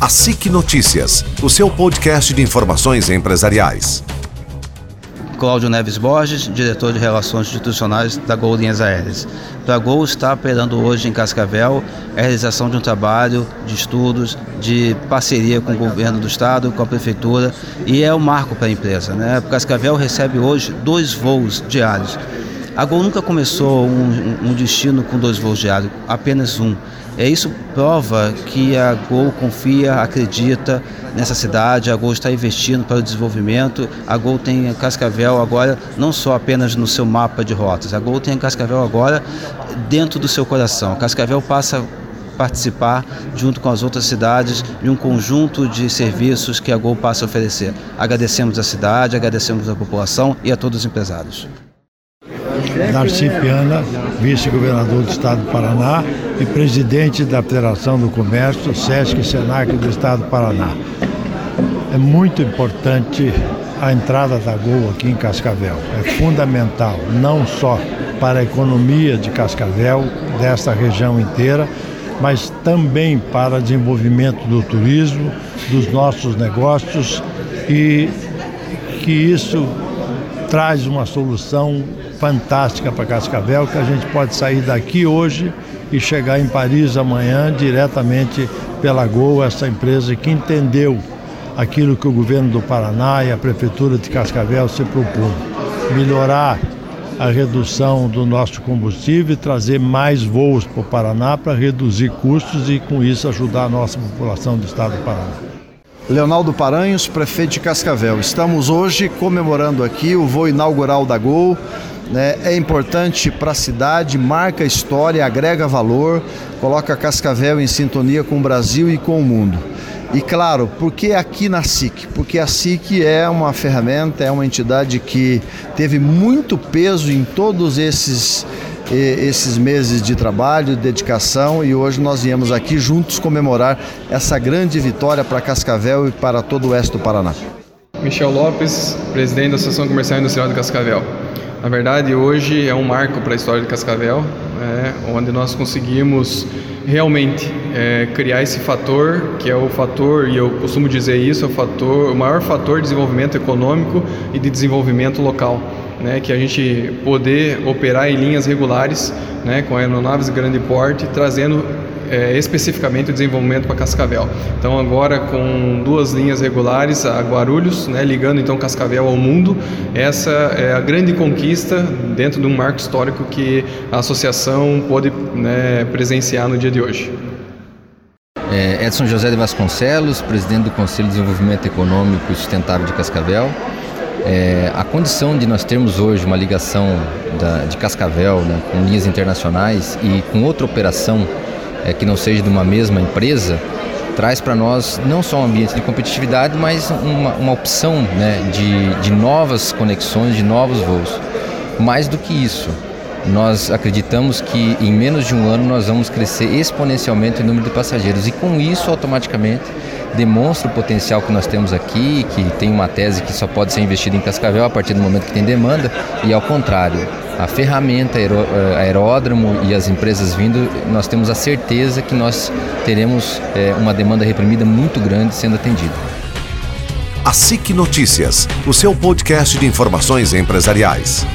A SIC Notícias, o seu podcast de informações empresariais. Cláudio Neves Borges, diretor de Relações Institucionais da Gol Linhas Aéreas. Para a Gol está operando hoje em Cascavel a realização de um trabalho de estudos, de parceria com o governo do estado, com a prefeitura e é um marco para a empresa. Né? Cascavel recebe hoje dois voos diários. A Gol nunca começou um, um destino com dois voos diários, apenas um. É isso prova que a Gol confia, acredita nessa cidade, a Gol está investindo para o desenvolvimento. A Gol tem Cascavel agora não só apenas no seu mapa de rotas, a Gol tem Cascavel agora dentro do seu coração. Cascavel passa participar, junto com as outras cidades, de um conjunto de serviços que a Gol passa a oferecer. Agradecemos a cidade, agradecemos a população e a todos os empresários. Darcy Piana, vice-governador do Estado do Paraná e presidente da Federação do Comércio, SESC e SENAC do Estado do Paraná. É muito importante a entrada da Gol aqui em Cascavel. É fundamental, não só para a economia de Cascavel, desta região inteira, mas também para o desenvolvimento do turismo, dos nossos negócios e que isso traz uma solução fantástica para Cascavel, que a gente pode sair daqui hoje e chegar em Paris amanhã diretamente pela Gol, essa empresa que entendeu aquilo que o governo do Paraná e a prefeitura de Cascavel se propõe, melhorar a redução do nosso combustível e trazer mais voos para o Paraná para reduzir custos e com isso ajudar a nossa população do estado do Paraná. Leonardo Paranhos, prefeito de Cascavel. Estamos hoje comemorando aqui o voo inaugural da Gol, né, é importante para a cidade, marca história, agrega valor, coloca Cascavel em sintonia com o Brasil e com o mundo. E claro, por que aqui na SIC? Porque a SIC é uma ferramenta, é uma entidade que teve muito peso em todos esses esses meses de trabalho, de dedicação e hoje nós viemos aqui juntos comemorar essa grande vitória para Cascavel e para todo o oeste do Paraná. Michel Lopes, presidente da Associação Comercial e Industrial de Cascavel. Na verdade, hoje é um marco para a história de Cascavel, é, onde nós conseguimos realmente é, criar esse fator, que é o fator, e eu costumo dizer isso, é o, fator, o maior fator de desenvolvimento econômico e de desenvolvimento local. Né, que a gente poder operar em linhas regulares, né, com aeronaves de grande porte, trazendo é, especificamente o desenvolvimento para Cascavel. Então agora com duas linhas regulares a Guarulhos, né, ligando então Cascavel ao mundo, essa é a grande conquista dentro de um marco histórico que a associação pôde né, presenciar no dia de hoje. É Edson José de Vasconcelos, presidente do Conselho de Desenvolvimento Econômico e Sustentável de Cascavel. É, a condição de nós termos hoje uma ligação da, de Cascavel né, com linhas internacionais e com outra operação é, que não seja de uma mesma empresa, traz para nós não só um ambiente de competitividade, mas uma, uma opção né, de, de novas conexões, de novos voos. Mais do que isso, nós acreditamos que em menos de um ano nós vamos crescer exponencialmente o número de passageiros e com isso automaticamente demonstra o potencial que nós temos aqui, que tem uma tese que só pode ser investida em Cascavel a partir do momento que tem demanda e ao contrário, a ferramenta eh, aeródromo e as empresas vindo, nós temos a certeza que nós teremos é, uma demanda reprimida muito grande sendo atendida. A SIC Notícias, o seu podcast de informações empresariais.